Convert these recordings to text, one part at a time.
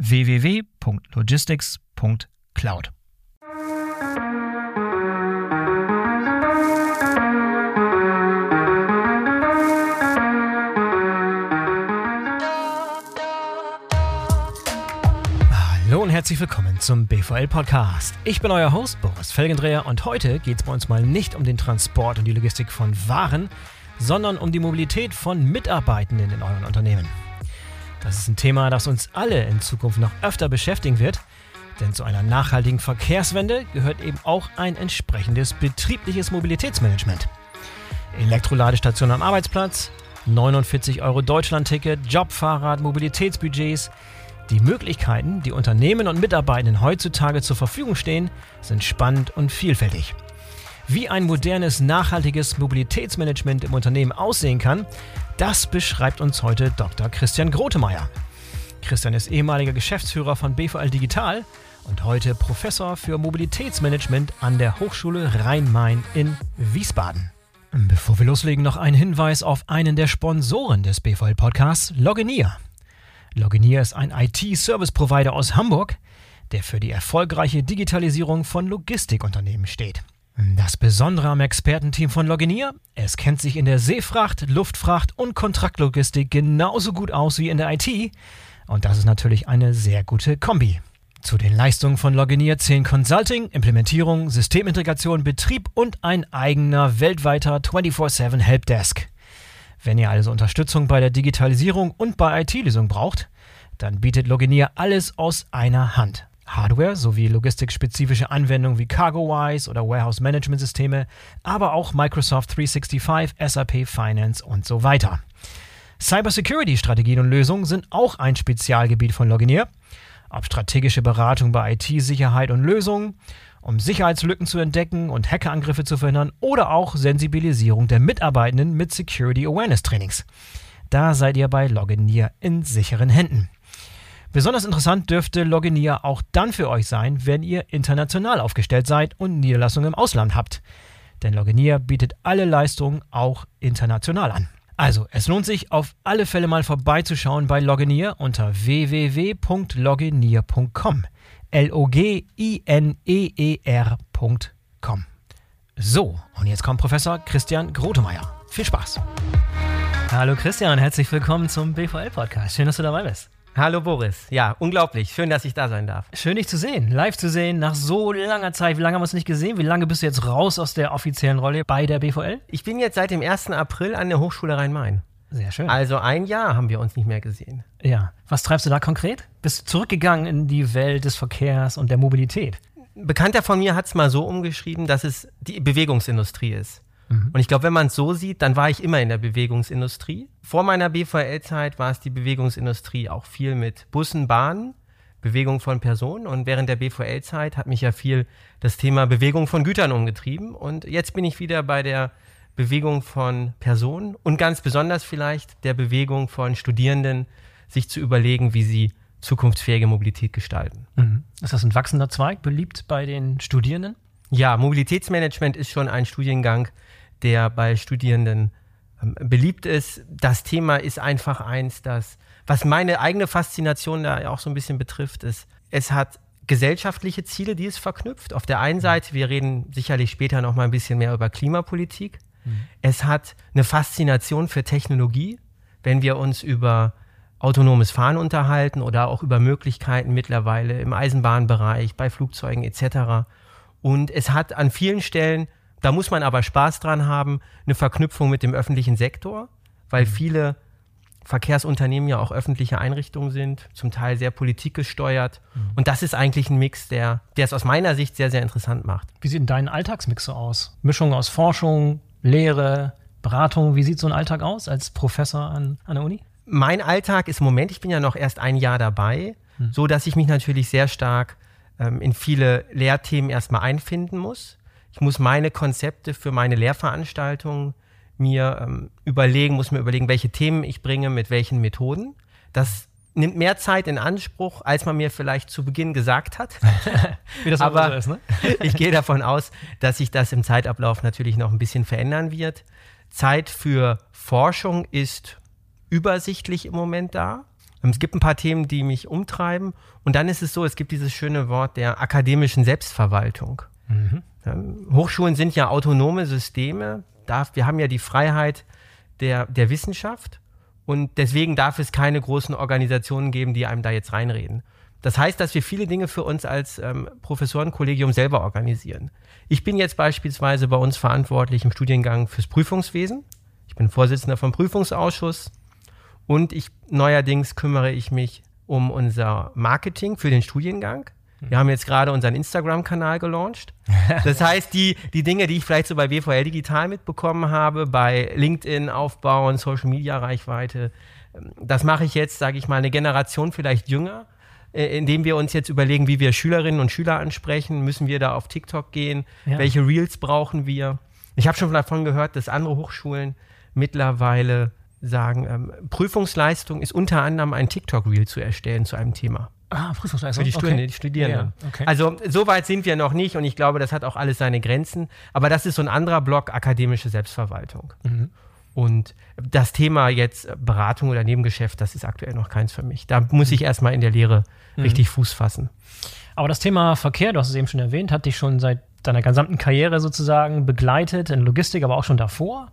www.logistics.cloud. Hallo und herzlich willkommen zum BVL Podcast. Ich bin euer Host Boris Felgendreher und heute geht es bei uns mal nicht um den Transport und die Logistik von Waren, sondern um die Mobilität von Mitarbeitenden in euren Unternehmen. Das ist ein Thema, das uns alle in Zukunft noch öfter beschäftigen wird, denn zu einer nachhaltigen Verkehrswende gehört eben auch ein entsprechendes betriebliches Mobilitätsmanagement. Elektroladestation am Arbeitsplatz, 49 Euro Deutschlandticket, Jobfahrrad, Mobilitätsbudgets. Die Möglichkeiten, die Unternehmen und Mitarbeitenden heutzutage zur Verfügung stehen, sind spannend und vielfältig. Wie ein modernes, nachhaltiges Mobilitätsmanagement im Unternehmen aussehen kann, das beschreibt uns heute Dr. Christian Grotemeyer. Christian ist ehemaliger Geschäftsführer von BVL Digital und heute Professor für Mobilitätsmanagement an der Hochschule Rhein-Main in Wiesbaden. Bevor wir loslegen, noch ein Hinweis auf einen der Sponsoren des BVL Podcasts, Loginier. Loginier ist ein IT-Service-Provider aus Hamburg, der für die erfolgreiche Digitalisierung von Logistikunternehmen steht. Das Besondere am Expertenteam von Loginier, es kennt sich in der Seefracht, Luftfracht und Kontraktlogistik genauso gut aus wie in der IT. Und das ist natürlich eine sehr gute Kombi. Zu den Leistungen von Loginier zählen Consulting, Implementierung, Systemintegration, Betrieb und ein eigener weltweiter 24-7 Helpdesk. Wenn ihr also Unterstützung bei der Digitalisierung und bei IT-Lösungen braucht, dann bietet Loginier alles aus einer Hand. Hardware sowie logistikspezifische Anwendungen wie CargoWise oder Warehouse Management Systeme, aber auch Microsoft 365, SAP Finance und so weiter. Cybersecurity-Strategien und Lösungen sind auch ein Spezialgebiet von Loginier. Ob strategische Beratung bei IT-Sicherheit und Lösungen, um Sicherheitslücken zu entdecken und Hackerangriffe zu verhindern oder auch Sensibilisierung der Mitarbeitenden mit Security Awareness Trainings. Da seid ihr bei Loginier in sicheren Händen. Besonders interessant dürfte Loginier auch dann für euch sein, wenn ihr international aufgestellt seid und Niederlassungen im Ausland habt. Denn Loginier bietet alle Leistungen auch international an. Also, es lohnt sich auf alle Fälle mal vorbeizuschauen bei Loginier unter www.loginier.com. L-O-G-I-N-E-E-R.com. So, und jetzt kommt Professor Christian Grotemeyer. Viel Spaß! Hallo Christian, herzlich willkommen zum BVL-Podcast. Schön, dass du dabei bist. Hallo Boris. Ja, unglaublich. Schön, dass ich da sein darf. Schön, dich zu sehen, live zu sehen, nach so langer Zeit. Wie lange haben wir uns nicht gesehen? Wie lange bist du jetzt raus aus der offiziellen Rolle bei der BVL? Ich bin jetzt seit dem 1. April an der Hochschule Rhein-Main. Sehr schön. Also ein Jahr haben wir uns nicht mehr gesehen. Ja. Was treibst du da konkret? Bist du zurückgegangen in die Welt des Verkehrs und der Mobilität? Bekannter von mir hat es mal so umgeschrieben, dass es die Bewegungsindustrie ist. Mhm. Und ich glaube, wenn man es so sieht, dann war ich immer in der Bewegungsindustrie. Vor meiner BVL-Zeit war es die Bewegungsindustrie auch viel mit Bussen, Bahnen, Bewegung von Personen. Und während der BVL-Zeit hat mich ja viel das Thema Bewegung von Gütern umgetrieben. Und jetzt bin ich wieder bei der Bewegung von Personen und ganz besonders vielleicht der Bewegung von Studierenden, sich zu überlegen, wie sie zukunftsfähige Mobilität gestalten. Mhm. Ist das ein wachsender Zweig, beliebt bei den Studierenden? Ja, Mobilitätsmanagement ist schon ein Studiengang, der bei Studierenden ähm, beliebt ist. Das Thema ist einfach eins, das, was meine eigene Faszination da auch so ein bisschen betrifft, ist, es hat gesellschaftliche Ziele, die es verknüpft. Auf der einen Seite, wir reden sicherlich später noch mal ein bisschen mehr über Klimapolitik. Mhm. Es hat eine Faszination für Technologie, wenn wir uns über autonomes Fahren unterhalten oder auch über Möglichkeiten mittlerweile im Eisenbahnbereich, bei Flugzeugen etc. Und es hat an vielen Stellen da muss man aber Spaß dran haben, eine Verknüpfung mit dem öffentlichen Sektor, weil mhm. viele Verkehrsunternehmen ja auch öffentliche Einrichtungen sind, zum Teil sehr politikgesteuert. Mhm. Und das ist eigentlich ein Mix, der, der es aus meiner Sicht sehr, sehr interessant macht. Wie sieht denn dein Alltagsmix so aus? Mischung aus Forschung, Lehre, Beratung. Wie sieht so ein Alltag aus als Professor an, an der Uni? Mein Alltag ist im Moment, ich bin ja noch erst ein Jahr dabei, mhm. so dass ich mich natürlich sehr stark ähm, in viele Lehrthemen erstmal einfinden muss. Ich muss meine Konzepte für meine Lehrveranstaltungen mir ähm, überlegen, muss mir überlegen, welche Themen ich bringe, mit welchen Methoden. Das nimmt mehr Zeit in Anspruch, als man mir vielleicht zu Beginn gesagt hat. Wie das aber so ist, ne? ich gehe davon aus, dass sich das im Zeitablauf natürlich noch ein bisschen verändern wird. Zeit für Forschung ist übersichtlich im Moment da. Es gibt ein paar Themen, die mich umtreiben. Und dann ist es so, es gibt dieses schöne Wort der akademischen Selbstverwaltung. Mhm. Hochschulen sind ja autonome Systeme. Darf, wir haben ja die Freiheit der, der Wissenschaft und deswegen darf es keine großen Organisationen geben, die einem da jetzt reinreden. Das heißt, dass wir viele Dinge für uns als ähm, Professorenkollegium selber organisieren. Ich bin jetzt beispielsweise bei uns verantwortlich im Studiengang fürs Prüfungswesen. Ich bin Vorsitzender vom Prüfungsausschuss und ich neuerdings kümmere ich mich um unser Marketing für den Studiengang. Wir haben jetzt gerade unseren Instagram-Kanal gelauncht. Das heißt, die, die Dinge, die ich vielleicht so bei WVL Digital mitbekommen habe, bei LinkedIn aufbauen, Social Media Reichweite, ähm, das mache ich jetzt, sage ich mal, eine Generation vielleicht jünger, äh, indem wir uns jetzt überlegen, wie wir Schülerinnen und Schüler ansprechen. Müssen wir da auf TikTok gehen? Ja. Welche Reels brauchen wir? Ich habe schon davon gehört, dass andere Hochschulen mittlerweile sagen, ähm, Prüfungsleistung ist unter anderem ein TikTok-Reel zu erstellen zu einem Thema. Ah, Prüfungsleistung. Für die, okay. die Studierenden. Ja, okay. Also so weit sind wir noch nicht und ich glaube, das hat auch alles seine Grenzen. Aber das ist so ein anderer Block, akademische Selbstverwaltung. Mhm. Und das Thema jetzt Beratung oder Nebengeschäft, das ist aktuell noch keins für mich. Da muss ich erstmal in der Lehre mhm. richtig Fuß fassen. Aber das Thema Verkehr, du hast es eben schon erwähnt, hat dich schon seit deiner gesamten Karriere sozusagen begleitet, in Logistik, aber auch schon davor.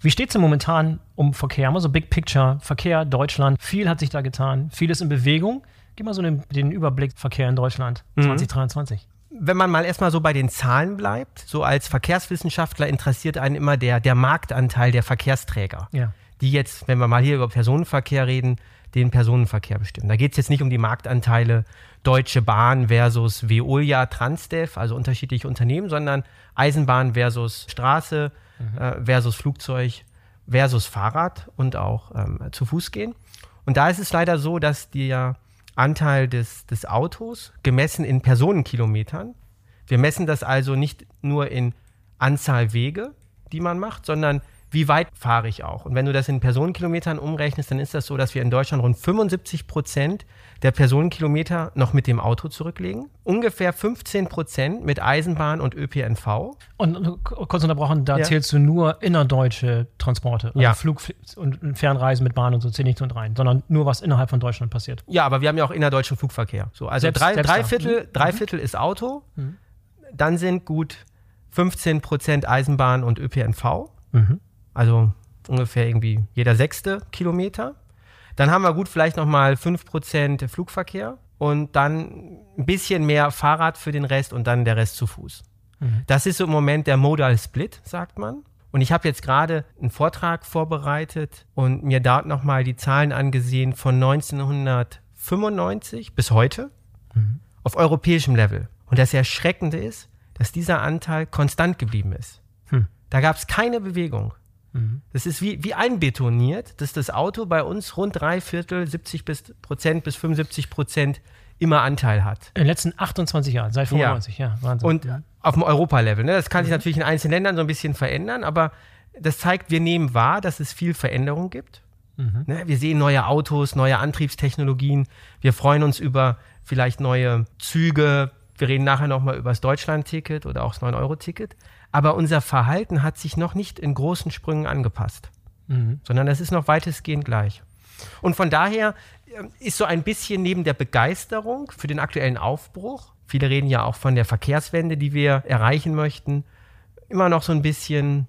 Wie steht es denn momentan um Verkehr? Mal so Big Picture, Verkehr, Deutschland, viel hat sich da getan, vieles in Bewegung. Gib mal so den, den Überblick Verkehr in Deutschland mhm. 2023 wenn man mal erstmal so bei den Zahlen bleibt, so als Verkehrswissenschaftler interessiert einen immer der, der Marktanteil der Verkehrsträger, ja. die jetzt, wenn wir mal hier über Personenverkehr reden, den Personenverkehr bestimmen. Da geht es jetzt nicht um die Marktanteile Deutsche Bahn versus Veolia, Transdev, also unterschiedliche Unternehmen, sondern Eisenbahn versus Straße mhm. äh, versus Flugzeug versus Fahrrad und auch ähm, zu Fuß gehen. Und da ist es leider so, dass der Anteil des, des Autos gemessen in Personenkilometern. Wir messen das also nicht nur in Anzahl Wege, die man macht, sondern wie weit fahre ich auch? Und wenn du das in Personenkilometern umrechnest, dann ist das so, dass wir in Deutschland rund 75 Prozent der Personenkilometer noch mit dem Auto zurücklegen, ungefähr 15 Prozent mit Eisenbahn und ÖPNV. Und kurz unterbrochen, da ja. zählst du nur innerdeutsche Transporte, also ja. Flug und Fernreisen mit Bahn und so zählt nicht und rein, sondern nur was innerhalb von Deutschland passiert. Ja, aber wir haben ja auch innerdeutschen Flugverkehr. So, also selbst, drei, selbst drei, Viertel, mhm. drei Viertel ist Auto, mhm. dann sind gut 15 Prozent Eisenbahn und ÖPNV. Mhm also ungefähr irgendwie jeder sechste Kilometer. Dann haben wir gut vielleicht nochmal 5% Flugverkehr und dann ein bisschen mehr Fahrrad für den Rest und dann der Rest zu Fuß. Mhm. Das ist so im Moment der Modal Split, sagt man. Und ich habe jetzt gerade einen Vortrag vorbereitet und mir dort nochmal die Zahlen angesehen von 1995 bis heute mhm. auf europäischem Level. Und das Erschreckende ist, dass dieser Anteil konstant geblieben ist. Hm. Da gab es keine Bewegung. Mhm. Das ist wie, wie einbetoniert, dass das Auto bei uns rund drei Viertel, 70 bis Prozent bis 75 Prozent immer Anteil hat. In den letzten 28 Jahren, seit 95, ja, ja Wahnsinn. Und ja. auf dem Europalevel. Ne? Das kann mhm. sich natürlich in einzelnen Ländern so ein bisschen verändern, aber das zeigt, wir nehmen wahr, dass es viel Veränderung gibt. Mhm. Ne? Wir sehen neue Autos, neue Antriebstechnologien. Wir freuen uns über vielleicht neue Züge. Wir reden nachher nochmal über das Deutschland-Ticket oder auch das 9-Euro-Ticket. Aber unser Verhalten hat sich noch nicht in großen Sprüngen angepasst, mhm. sondern es ist noch weitestgehend gleich. Und von daher ähm, ist so ein bisschen neben der Begeisterung für den aktuellen Aufbruch, viele reden ja auch von der Verkehrswende, die wir erreichen möchten, immer noch so ein bisschen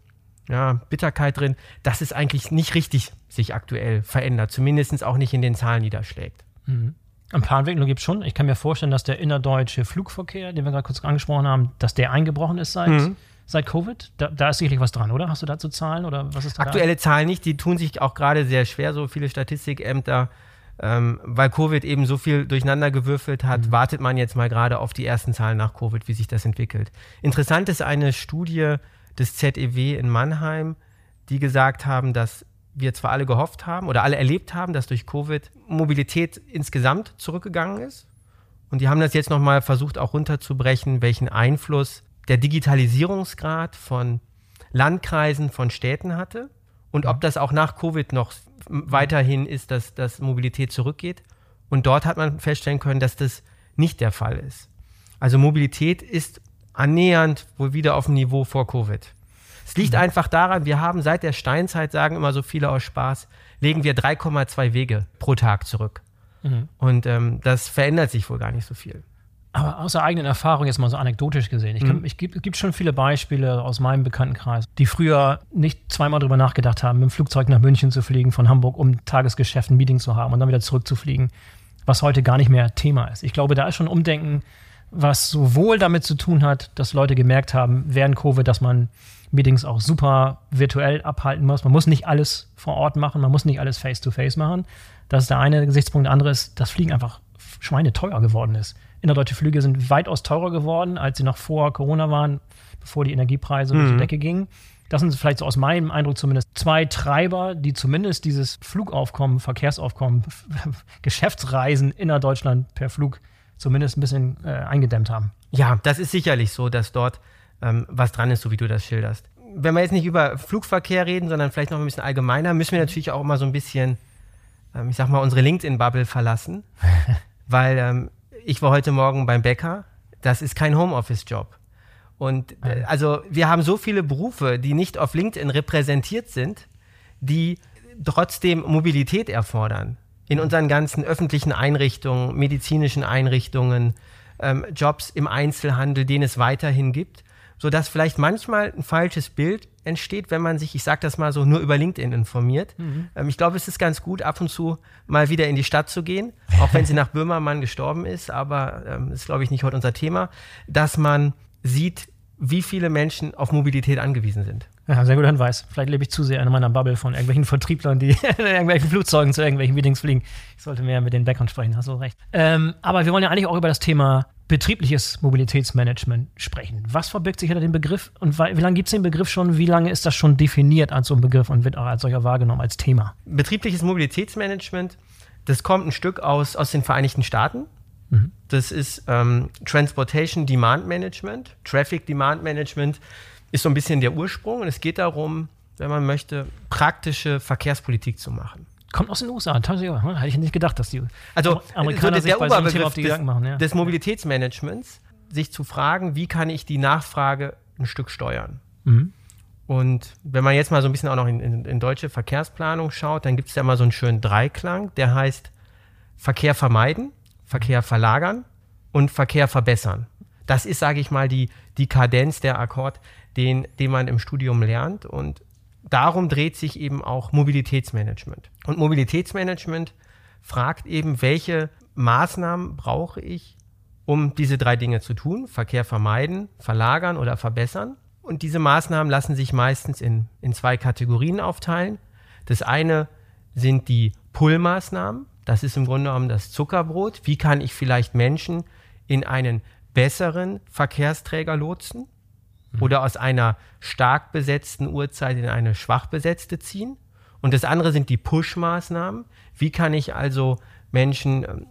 ja, Bitterkeit drin, dass es eigentlich nicht richtig sich aktuell verändert, zumindest auch nicht in den Zahlen niederschlägt. Mhm. Ein paar Entwicklungen gibt es schon. Ich kann mir vorstellen, dass der innerdeutsche Flugverkehr, den wir gerade kurz angesprochen haben, dass der eingebrochen ist seit mhm seit Covid? Da, da, ist sicherlich was dran, oder? Hast du dazu Zahlen oder was ist da Aktuelle da? Zahlen nicht, die tun sich auch gerade sehr schwer, so viele Statistikämter. Ähm, weil Covid eben so viel durcheinander gewürfelt hat, mhm. wartet man jetzt mal gerade auf die ersten Zahlen nach Covid, wie sich das entwickelt. Interessant ist eine Studie des ZEW in Mannheim, die gesagt haben, dass wir zwar alle gehofft haben oder alle erlebt haben, dass durch Covid Mobilität insgesamt zurückgegangen ist. Und die haben das jetzt nochmal versucht auch runterzubrechen, welchen Einfluss der Digitalisierungsgrad von Landkreisen, von Städten hatte und ob das auch nach Covid noch weiterhin ist, dass, dass Mobilität zurückgeht. Und dort hat man feststellen können, dass das nicht der Fall ist. Also Mobilität ist annähernd wohl wieder auf dem Niveau vor Covid. Es liegt mhm. einfach daran, wir haben seit der Steinzeit, sagen immer so viele aus Spaß, legen wir 3,2 Wege pro Tag zurück. Mhm. Und ähm, das verändert sich wohl gar nicht so viel. Aber aus der eigenen Erfahrung jetzt mal so anekdotisch gesehen. Ich, mhm. ich, es gibt schon viele Beispiele aus meinem Bekanntenkreis, die früher nicht zweimal darüber nachgedacht haben, mit dem Flugzeug nach München zu fliegen, von Hamburg, um Tagesgeschäft ein Meeting zu haben und dann wieder zurückzufliegen, was heute gar nicht mehr Thema ist. Ich glaube, da ist schon Umdenken, was sowohl damit zu tun hat, dass Leute gemerkt haben, während Covid, dass man Meetings auch super virtuell abhalten muss. Man muss nicht alles vor Ort machen, man muss nicht alles face-to-face -face machen. Das ist der eine Gesichtspunkt. Der andere ist, dass Fliegen einfach schweineteuer geworden ist innerdeutsche Flüge sind weitaus teurer geworden, als sie noch vor Corona waren, bevor die Energiepreise mhm. durch die mhm. Decke gingen. Das sind vielleicht so aus meinem Eindruck zumindest zwei Treiber, die zumindest dieses Flugaufkommen, Verkehrsaufkommen, Geschäftsreisen innerdeutschland per Flug zumindest ein bisschen äh, eingedämmt haben. Ja, das ist sicherlich so, dass dort ähm, was dran ist, so wie du das schilderst. Wenn wir jetzt nicht über Flugverkehr reden, sondern vielleicht noch ein bisschen allgemeiner, müssen wir natürlich auch immer so ein bisschen, ähm, ich sag mal, unsere LinkedIn-Bubble verlassen. weil ähm, ich war heute Morgen beim Bäcker. Das ist kein Homeoffice-Job. Und äh, also wir haben so viele Berufe, die nicht auf LinkedIn repräsentiert sind, die trotzdem Mobilität erfordern. In unseren ganzen öffentlichen Einrichtungen, medizinischen Einrichtungen, ähm, Jobs im Einzelhandel, den es weiterhin gibt sodass vielleicht manchmal ein falsches Bild entsteht, wenn man sich, ich sage das mal so, nur über LinkedIn informiert. Mhm. Ähm, ich glaube, es ist ganz gut, ab und zu mal wieder in die Stadt zu gehen, auch wenn sie nach Böhmermann gestorben ist, aber ähm, das ist, glaube ich, nicht heute unser Thema, dass man sieht, wie viele Menschen auf Mobilität angewiesen sind. Ja, sehr guter Hinweis. Vielleicht lebe ich zu sehr in meiner Bubble von irgendwelchen Vertrieblern, die in irgendwelchen Flugzeugen zu irgendwelchen Meetings fliegen. Ich sollte mehr mit den Bäckern sprechen, hast du recht. Ähm, aber wir wollen ja eigentlich auch über das Thema betriebliches Mobilitätsmanagement sprechen. Was verbirgt sich hinter dem Begriff und wie lange gibt es den Begriff schon? Wie lange ist das schon definiert als so ein Begriff und wird auch als solcher wahrgenommen, als Thema? Betriebliches Mobilitätsmanagement, das kommt ein Stück aus, aus den Vereinigten Staaten. Mhm. Das ist ähm, Transportation Demand Management, Traffic Demand Management ist so ein bisschen der Ursprung und es geht darum, wenn man möchte, praktische Verkehrspolitik zu machen. Kommt aus den USA, hm, hätte ich nicht gedacht, dass die also, Amerikaner so der, der sich bei so Thema auf die des, Gedanken machen. Ja. Des Mobilitätsmanagements, sich zu fragen, wie kann ich die Nachfrage ein Stück steuern. Mhm. Und wenn man jetzt mal so ein bisschen auch noch in, in, in deutsche Verkehrsplanung schaut, dann gibt es ja mal so einen schönen Dreiklang, der heißt Verkehr vermeiden, Verkehr verlagern und Verkehr verbessern. Das ist, sage ich mal, die, die Kadenz, der Akkord, den, den man im Studium lernt. Und darum dreht sich eben auch Mobilitätsmanagement. Und Mobilitätsmanagement fragt eben, welche Maßnahmen brauche ich, um diese drei Dinge zu tun? Verkehr vermeiden, verlagern oder verbessern. Und diese Maßnahmen lassen sich meistens in, in zwei Kategorien aufteilen. Das eine sind die Pull-Maßnahmen. Das ist im Grunde genommen das Zuckerbrot. Wie kann ich vielleicht Menschen in einen besseren Verkehrsträger lotsen? Oder aus einer stark besetzten Uhrzeit in eine schwach besetzte ziehen. Und das andere sind die Push-Maßnahmen. Wie kann ich also Menschen ähm,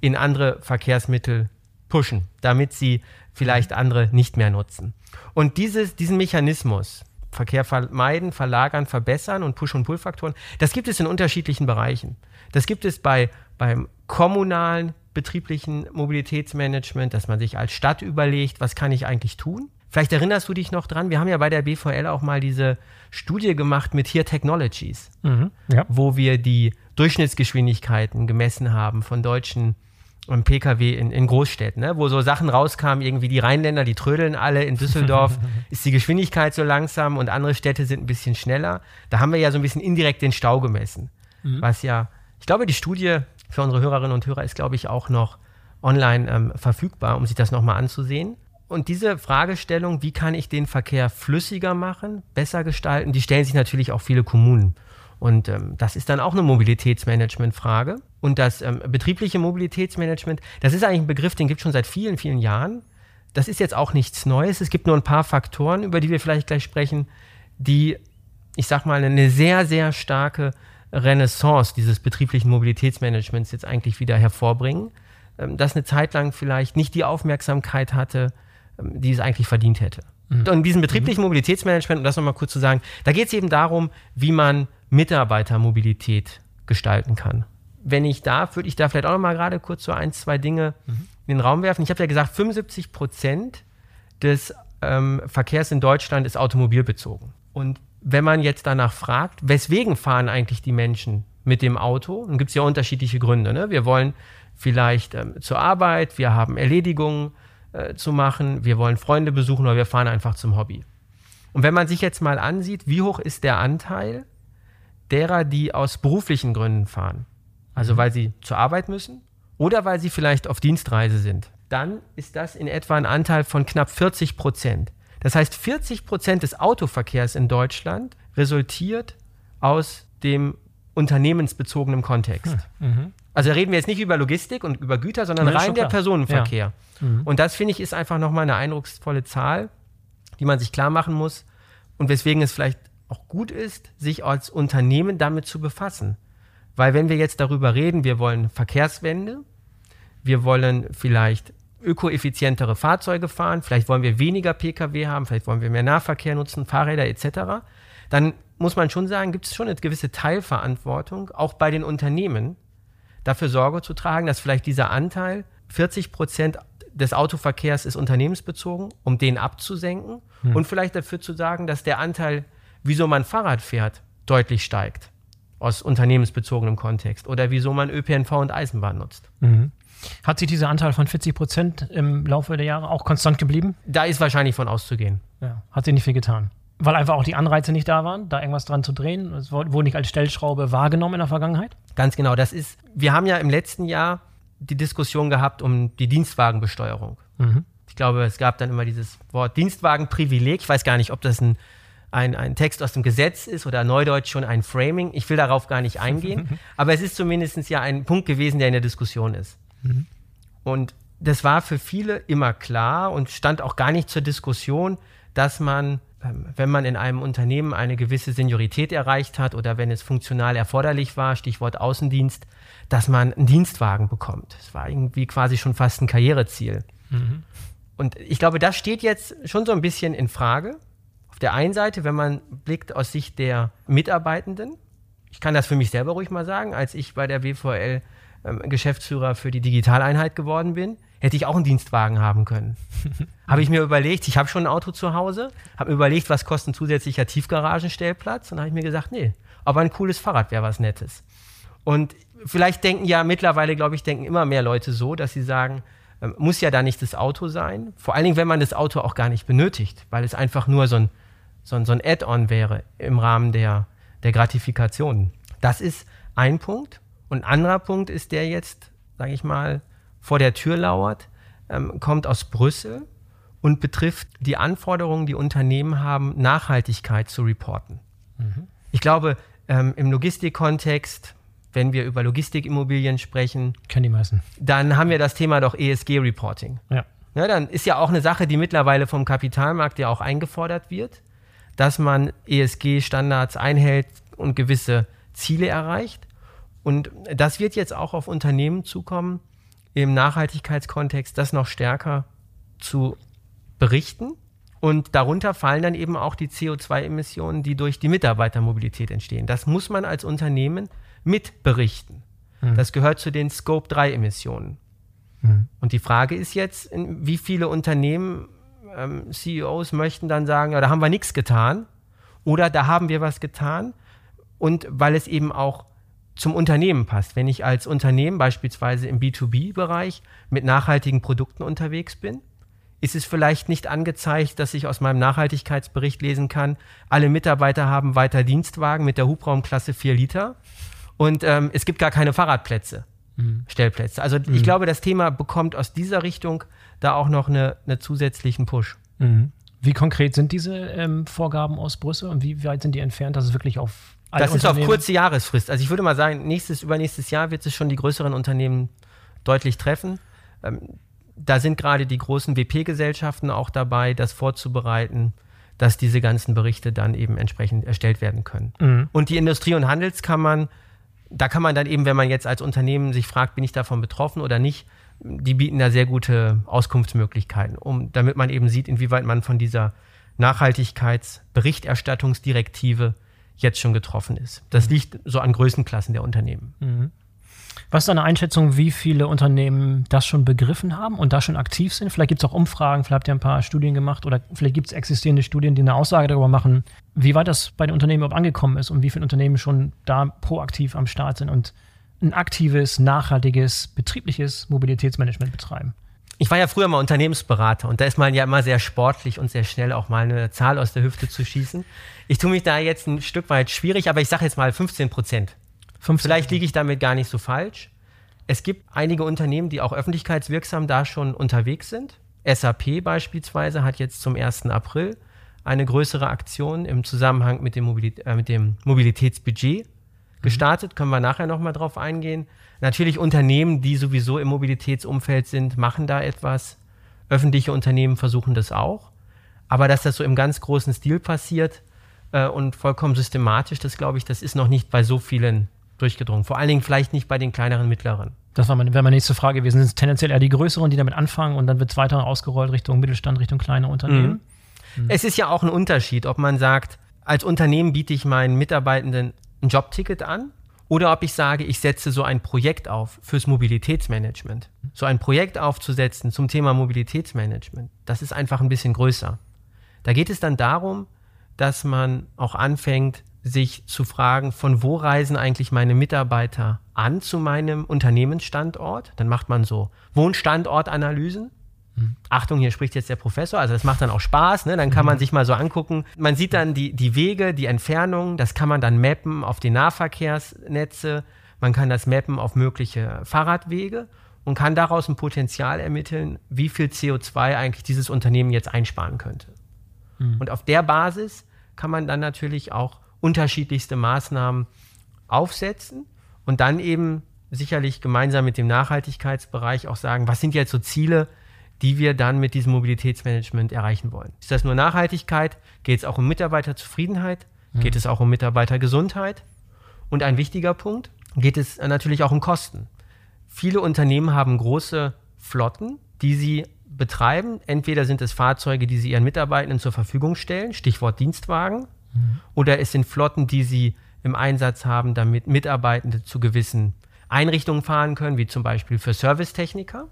in andere Verkehrsmittel pushen, damit sie vielleicht andere nicht mehr nutzen. Und dieses, diesen Mechanismus, Verkehr vermeiden, verlagern, verbessern und Push- und Pull-Faktoren, das gibt es in unterschiedlichen Bereichen. Das gibt es bei, beim kommunalen betrieblichen Mobilitätsmanagement, dass man sich als Stadt überlegt, was kann ich eigentlich tun? Vielleicht erinnerst du dich noch dran, wir haben ja bei der BVL auch mal diese Studie gemacht mit Here Technologies, mhm, ja. wo wir die Durchschnittsgeschwindigkeiten gemessen haben von deutschen ähm, Pkw in, in Großstädten, ne? wo so Sachen rauskamen, irgendwie die Rheinländer, die trödeln alle, in Düsseldorf ist die Geschwindigkeit so langsam und andere Städte sind ein bisschen schneller. Da haben wir ja so ein bisschen indirekt den Stau gemessen, mhm. was ja, ich glaube, die Studie für unsere Hörerinnen und Hörer ist, glaube ich, auch noch online ähm, verfügbar, um sich das nochmal anzusehen. Und diese Fragestellung, wie kann ich den Verkehr flüssiger machen, besser gestalten, die stellen sich natürlich auch viele Kommunen. Und ähm, das ist dann auch eine Mobilitätsmanagement-Frage. Und das ähm, betriebliche Mobilitätsmanagement, das ist eigentlich ein Begriff, den gibt es schon seit vielen, vielen Jahren. Das ist jetzt auch nichts Neues. Es gibt nur ein paar Faktoren, über die wir vielleicht gleich sprechen, die, ich sag mal, eine sehr, sehr starke Renaissance dieses betrieblichen Mobilitätsmanagements jetzt eigentlich wieder hervorbringen, ähm, das eine Zeit lang vielleicht nicht die Aufmerksamkeit hatte, die es eigentlich verdient hätte. Mhm. Und in diesem betrieblichen mhm. Mobilitätsmanagement, um das nochmal kurz zu sagen, da geht es eben darum, wie man Mitarbeitermobilität gestalten kann. Wenn ich darf, würde ich da vielleicht auch nochmal gerade kurz so ein, zwei Dinge mhm. in den Raum werfen. Ich habe ja gesagt, 75 Prozent des ähm, Verkehrs in Deutschland ist automobilbezogen. Und wenn man jetzt danach fragt, weswegen fahren eigentlich die Menschen mit dem Auto, dann gibt es ja unterschiedliche Gründe. Ne? Wir wollen vielleicht ähm, zur Arbeit, wir haben Erledigungen, äh, zu machen, wir wollen Freunde besuchen oder wir fahren einfach zum Hobby. Und wenn man sich jetzt mal ansieht, wie hoch ist der Anteil derer, die aus beruflichen Gründen fahren, also mhm. weil sie zur Arbeit müssen oder weil sie vielleicht auf Dienstreise sind, dann ist das in etwa ein Anteil von knapp 40 Prozent. Das heißt, 40 Prozent des Autoverkehrs in Deutschland resultiert aus dem unternehmensbezogenen Kontext. Mhm. Also reden wir jetzt nicht über Logistik und über Güter, sondern ja, rein der Personenverkehr. Ja. Mhm. Und das finde ich ist einfach nochmal eine eindrucksvolle Zahl, die man sich klar machen muss und weswegen es vielleicht auch gut ist, sich als Unternehmen damit zu befassen. Weil wenn wir jetzt darüber reden, wir wollen Verkehrswende, wir wollen vielleicht ökoeffizientere Fahrzeuge fahren, vielleicht wollen wir weniger Pkw haben, vielleicht wollen wir mehr Nahverkehr nutzen, Fahrräder etc., dann muss man schon sagen, gibt es schon eine gewisse Teilverantwortung, auch bei den Unternehmen, dafür Sorge zu tragen, dass vielleicht dieser Anteil 40 Prozent des Autoverkehrs ist unternehmensbezogen, um den abzusenken hm. und vielleicht dafür zu sagen, dass der Anteil, wieso man Fahrrad fährt, deutlich steigt aus unternehmensbezogenem Kontext oder wieso man ÖPNV und Eisenbahn nutzt. Mhm. Hat sich dieser Anteil von 40 Prozent im Laufe der Jahre auch konstant geblieben? Da ist wahrscheinlich von auszugehen. Ja, hat sich nicht viel getan. Weil einfach auch die Anreize nicht da waren, da irgendwas dran zu drehen. Es wurde nicht als Stellschraube wahrgenommen in der Vergangenheit? Ganz genau. Das ist, wir haben ja im letzten Jahr die Diskussion gehabt um die Dienstwagenbesteuerung. Mhm. Ich glaube, es gab dann immer dieses Wort Dienstwagenprivileg. Ich weiß gar nicht, ob das ein, ein, ein Text aus dem Gesetz ist oder neudeutsch schon ein Framing. Ich will darauf gar nicht eingehen. aber es ist zumindest ja ein Punkt gewesen, der in der Diskussion ist. Mhm. Und das war für viele immer klar und stand auch gar nicht zur Diskussion, dass man wenn man in einem Unternehmen eine gewisse Seniorität erreicht hat oder wenn es funktional erforderlich war, Stichwort Außendienst, dass man einen Dienstwagen bekommt. Das war irgendwie quasi schon fast ein Karriereziel. Mhm. Und ich glaube, das steht jetzt schon so ein bisschen in Frage. Auf der einen Seite, wenn man blickt aus Sicht der Mitarbeitenden, ich kann das für mich selber ruhig mal sagen, als ich bei der WVL ähm, Geschäftsführer für die Digitaleinheit geworden bin, hätte ich auch einen Dienstwagen haben können. habe ich mir überlegt, ich habe schon ein Auto zu Hause, habe mir überlegt, was kostet ein zusätzlicher Tiefgaragenstellplatz und habe ich mir gesagt, nee, aber ein cooles Fahrrad wäre was Nettes. Und vielleicht denken ja mittlerweile, glaube ich, denken immer mehr Leute so, dass sie sagen, ähm, muss ja da nicht das Auto sein. Vor allen Dingen, wenn man das Auto auch gar nicht benötigt, weil es einfach nur so ein, so ein, so ein Add-on wäre im Rahmen der, der Gratifikationen. Das ist ein Punkt. Und ein anderer Punkt ist der jetzt, sage ich mal, vor der Tür lauert, ähm, kommt aus Brüssel und betrifft die Anforderungen, die Unternehmen haben, Nachhaltigkeit zu reporten. Mhm. Ich glaube, ähm, im Logistikkontext, wenn wir über Logistikimmobilien sprechen, kennen die meisten. Dann haben wir das Thema doch ESG-Reporting. Ja. ja. Dann ist ja auch eine Sache, die mittlerweile vom Kapitalmarkt ja auch eingefordert wird, dass man ESG-Standards einhält und gewisse Ziele erreicht. Und das wird jetzt auch auf Unternehmen zukommen, im Nachhaltigkeitskontext das noch stärker zu berichten. Und darunter fallen dann eben auch die CO2-Emissionen, die durch die Mitarbeitermobilität entstehen. Das muss man als Unternehmen mitberichten. Mhm. Das gehört zu den Scope-3-Emissionen. Mhm. Und die Frage ist jetzt, wie viele Unternehmen, ähm, CEOs möchten dann sagen, ja, da haben wir nichts getan oder da haben wir was getan. Und weil es eben auch zum Unternehmen passt. Wenn ich als Unternehmen beispielsweise im B2B-Bereich mit nachhaltigen Produkten unterwegs bin, ist es vielleicht nicht angezeigt, dass ich aus meinem Nachhaltigkeitsbericht lesen kann, alle Mitarbeiter haben weiter Dienstwagen mit der Hubraumklasse 4 Liter und ähm, es gibt gar keine Fahrradplätze, mhm. Stellplätze. Also mhm. ich glaube, das Thema bekommt aus dieser Richtung da auch noch eine, eine zusätzlichen Push. Mhm. Wie konkret sind diese ähm, Vorgaben aus Brüssel und wie weit sind die entfernt, dass es wirklich auf alle Das ist auf kurze Jahresfrist. Also ich würde mal sagen, nächstes, übernächstes Jahr wird es schon die größeren Unternehmen deutlich treffen. Ähm, da sind gerade die großen WP-Gesellschaften auch dabei, das vorzubereiten, dass diese ganzen Berichte dann eben entsprechend erstellt werden können. Mhm. Und die Industrie- und Handelskammern, da kann man dann eben, wenn man jetzt als Unternehmen sich fragt, bin ich davon betroffen oder nicht, die bieten da sehr gute Auskunftsmöglichkeiten, um, damit man eben sieht, inwieweit man von dieser Nachhaltigkeitsberichterstattungsdirektive jetzt schon getroffen ist. Das mhm. liegt so an Größenklassen der Unternehmen. Mhm. Was ist deine Einschätzung, wie viele Unternehmen das schon begriffen haben und da schon aktiv sind? Vielleicht gibt es auch Umfragen, vielleicht habt ihr ein paar Studien gemacht oder vielleicht gibt es existierende Studien, die eine Aussage darüber machen, wie weit das bei den Unternehmen überhaupt angekommen ist und wie viele Unternehmen schon da proaktiv am Start sind und ein aktives, nachhaltiges, betriebliches Mobilitätsmanagement betreiben. Ich war ja früher mal Unternehmensberater und da ist man ja immer sehr sportlich und sehr schnell auch mal eine Zahl aus der Hüfte zu schießen. Ich tue mich da jetzt ein Stück weit schwierig, aber ich sage jetzt mal 15 Prozent. Vielleicht liege ich damit gar nicht so falsch. Es gibt einige Unternehmen, die auch öffentlichkeitswirksam da schon unterwegs sind. SAP beispielsweise hat jetzt zum 1. April eine größere Aktion im Zusammenhang mit dem, Mobilit äh, mit dem Mobilitätsbudget mhm. gestartet. Können wir nachher nochmal drauf eingehen. Natürlich Unternehmen, die sowieso im Mobilitätsumfeld sind, machen da etwas. Öffentliche Unternehmen versuchen das auch. Aber dass das so im ganz großen Stil passiert äh, und vollkommen systematisch, das glaube ich, das ist noch nicht bei so vielen durchgedrungen. Vor allen Dingen vielleicht nicht bei den kleineren, mittleren. Das war meine, wäre meine nächste Frage gewesen. Sind es tendenziell eher die größeren, die damit anfangen und dann wird es weiter ausgerollt Richtung Mittelstand, Richtung kleine Unternehmen? Mhm. Mhm. Es ist ja auch ein Unterschied, ob man sagt, als Unternehmen biete ich meinen Mitarbeitenden ein Jobticket an oder ob ich sage, ich setze so ein Projekt auf fürs Mobilitätsmanagement. So ein Projekt aufzusetzen zum Thema Mobilitätsmanagement, das ist einfach ein bisschen größer. Da geht es dann darum, dass man auch anfängt, sich zu fragen, von wo reisen eigentlich meine Mitarbeiter an zu meinem Unternehmensstandort. Dann macht man so Wohnstandortanalysen. Mhm. Achtung, hier spricht jetzt der Professor, also das macht dann auch Spaß, ne? dann kann man mhm. sich mal so angucken. Man sieht dann die, die Wege, die Entfernungen, das kann man dann mappen auf die Nahverkehrsnetze, man kann das mappen auf mögliche Fahrradwege und kann daraus ein Potenzial ermitteln, wie viel CO2 eigentlich dieses Unternehmen jetzt einsparen könnte. Mhm. Und auf der Basis kann man dann natürlich auch unterschiedlichste Maßnahmen aufsetzen und dann eben sicherlich gemeinsam mit dem Nachhaltigkeitsbereich auch sagen, was sind jetzt so Ziele, die wir dann mit diesem Mobilitätsmanagement erreichen wollen. Ist das nur Nachhaltigkeit? Geht es auch um Mitarbeiterzufriedenheit? Mhm. Geht es auch um Mitarbeitergesundheit? Und ein wichtiger Punkt, geht es natürlich auch um Kosten. Viele Unternehmen haben große Flotten, die sie betreiben. Entweder sind es Fahrzeuge, die sie ihren Mitarbeitenden zur Verfügung stellen, Stichwort Dienstwagen, Mhm. Oder es sind Flotten, die sie im Einsatz haben, damit Mitarbeitende zu gewissen Einrichtungen fahren können, wie zum Beispiel für Servicetechniker.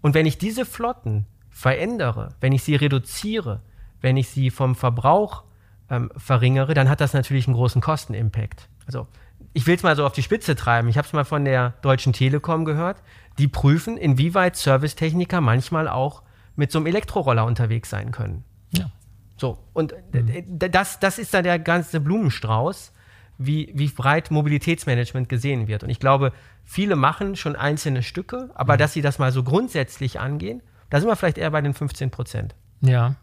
Und wenn ich diese Flotten verändere, wenn ich sie reduziere, wenn ich sie vom Verbrauch ähm, verringere, dann hat das natürlich einen großen Kostenimpact. Also ich will es mal so auf die Spitze treiben. Ich habe es mal von der Deutschen Telekom gehört. Die prüfen, inwieweit Servicetechniker manchmal auch mit so einem Elektroroller unterwegs sein können. Ja. So, und mhm. das, das ist dann der ganze Blumenstrauß, wie, wie breit Mobilitätsmanagement gesehen wird. Und ich glaube, viele machen schon einzelne Stücke, aber mhm. dass sie das mal so grundsätzlich angehen, da sind wir vielleicht eher bei den 15 Prozent. Ja.